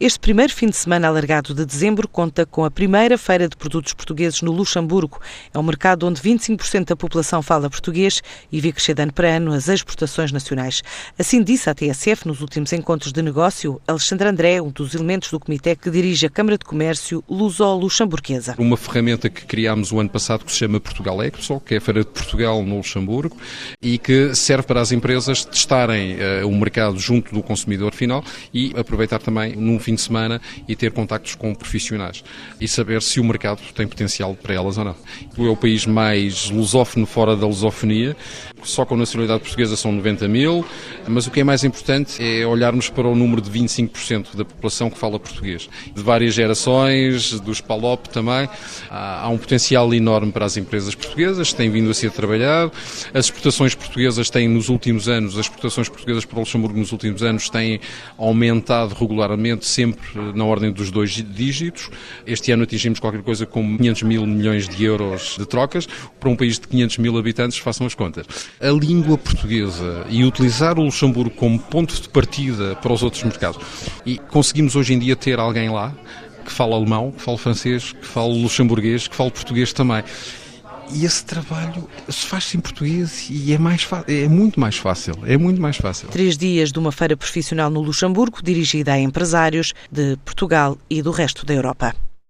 Este primeiro fim de semana alargado de dezembro conta com a primeira feira de produtos portugueses no Luxemburgo. É um mercado onde 25% da população fala português e vê crescer de ano para ano as exportações nacionais. Assim disse a TSF nos últimos encontros de negócio Alexandre André, um dos elementos do comitê que dirige a Câmara de Comércio Luso-Luxemburguesa. Uma ferramenta que criámos o ano passado que se chama Portugal Expo, que é a Feira de Portugal no Luxemburgo e que serve para as empresas testarem uh, o mercado junto do consumidor final e aproveitar também num fim de semana e ter contactos com profissionais e saber se o mercado tem potencial para elas ou não. É o país mais lusófono fora da lusofonia, só com nacionalidade portuguesa são 90 mil, mas o que é mais importante é olharmos para o número de 25% da população que fala português. De várias gerações, dos PALOP também, há um potencial enorme para as empresas portuguesas, têm vindo a ser trabalhado. As exportações portuguesas têm nos últimos anos, as exportações portuguesas para o Luxemburgo nos últimos anos têm aumentado regularmente, sempre na ordem dos dois dígitos. Este ano atingimos qualquer coisa como 500 mil milhões de euros de trocas. Para um país de 500 mil habitantes, façam as contas. A língua portuguesa e utilizar o Luxemburgo como ponto de partida para os outros mercados. E conseguimos hoje em dia ter alguém lá que fala alemão, que fala francês, que fala luxemburguês, que fala português também. E esse trabalho se faz em português e é, mais é muito mais fácil. É muito mais fácil. Três dias de uma feira profissional no Luxemburgo, dirigida a empresários de Portugal e do resto da Europa.